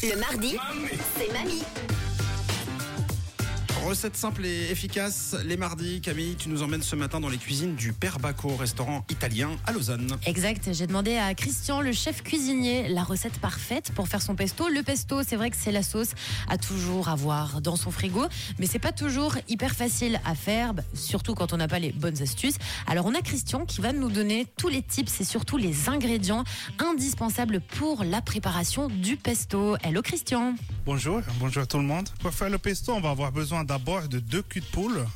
Le mardi, c'est mamie. Recette simple et efficace, les mardis. Camille, tu nous emmènes ce matin dans les cuisines du Père Bacco, restaurant italien à Lausanne. Exact, j'ai demandé à Christian, le chef cuisinier, la recette parfaite pour faire son pesto. Le pesto, c'est vrai que c'est la sauce à toujours avoir dans son frigo, mais c'est pas toujours hyper facile à faire, bah, surtout quand on n'a pas les bonnes astuces. Alors on a Christian qui va nous donner tous les tips et surtout les ingrédients indispensables pour la préparation du pesto. Hello Christian Bonjour, bonjour tout le monde. Pour faire le pesto, on va avoir besoin d'abord de deux culs de poule.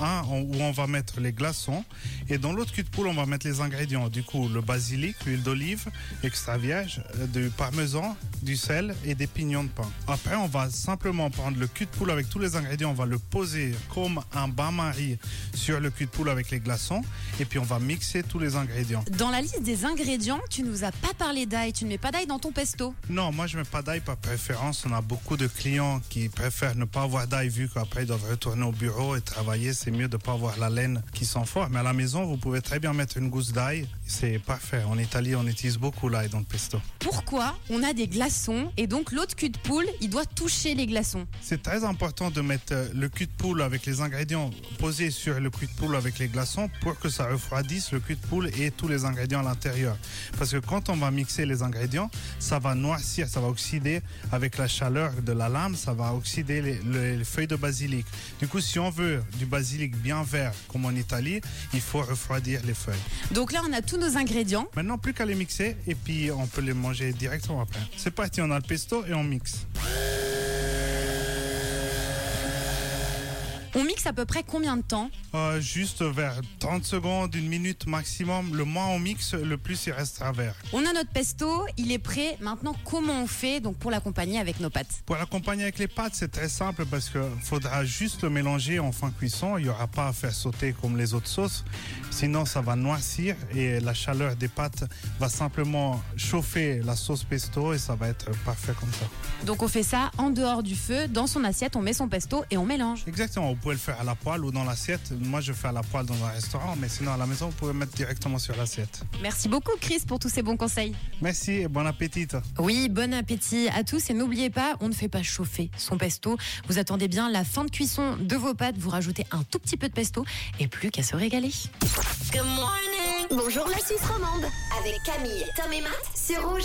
Un où on va mettre les glaçons et dans l'autre cul de poule on va mettre les ingrédients. Du coup le basilic, l'huile d'olive extra vierge, euh, du parmesan, du sel et des pignons de pain. Après on va simplement prendre le cul de poule avec tous les ingrédients, on va le poser comme un bain-marie sur le cul de poule avec les glaçons et puis on va mixer tous les ingrédients. Dans la liste des ingrédients, tu nous as pas parlé d'ail, tu ne mets pas d'ail dans ton pesto. Non, moi je mets pas d'ail par préférence. On a beaucoup de clients qui préfèrent ne pas avoir d'ail vu qu'après ils doivent retourner au bureau et travailler. C'est mieux de pas avoir la laine qui sent fort. Mais à la maison, vous pouvez très bien mettre une gousse d'ail. C'est parfait. En Italie, on utilise beaucoup l'ail dans le pesto. Pourquoi on a des glaçons et donc l'autre cul de poule, il doit toucher les glaçons? C'est très important de mettre euh, le cul de poule avec les ingrédients posés sur le cul de poule avec les glaçons pour que ça refroidisse le cul de poule et tous les ingrédients à l'intérieur. Parce que quand on va mixer les ingrédients, ça va noircir, ça va oxyder avec la chaleur de la lame, ça va oxyder les, les- les feuilles de basilic. Du coup, si on veut du basilic bien vert comme en Italie, il faut refroidir les feuilles. Donc là, on a tous nos ingrédients. Maintenant, plus qu'à les mixer et puis on peut les manger directement après. C'est parti, on a le pesto et on mixe. On mixe à peu près combien de temps? Euh, juste vers 30 secondes, une minute maximum. Le moins on mixe, le plus il restera vert. On a notre pesto, il est prêt. Maintenant, comment on fait donc pour l'accompagner avec nos pâtes? Pour l'accompagner avec les pâtes, c'est très simple parce que faudra juste le mélanger en fin cuisson. Il n'y aura pas à faire sauter comme les autres sauces. Sinon, ça va noircir et la chaleur des pâtes va simplement chauffer la sauce pesto et ça va être parfait comme ça. Donc on fait ça en dehors du feu, dans son assiette, on met son pesto et on mélange. Exactement. Vous pouvez le faire à la poêle ou dans l'assiette. Moi, je fais à la poêle dans un restaurant, mais sinon à la maison, vous pouvez mettre directement sur l'assiette. Merci beaucoup Chris pour tous ces bons conseils. Merci et bon appétit. Oui, bon appétit à tous et n'oubliez pas, on ne fait pas chauffer son pesto. Vous attendez bien la fin de cuisson de vos pâtes, vous rajoutez un tout petit peu de pesto et plus qu'à se régaler. Good morning. Bonjour la Suisse romande. Avec Camille, Tom et Matt sur Rouge.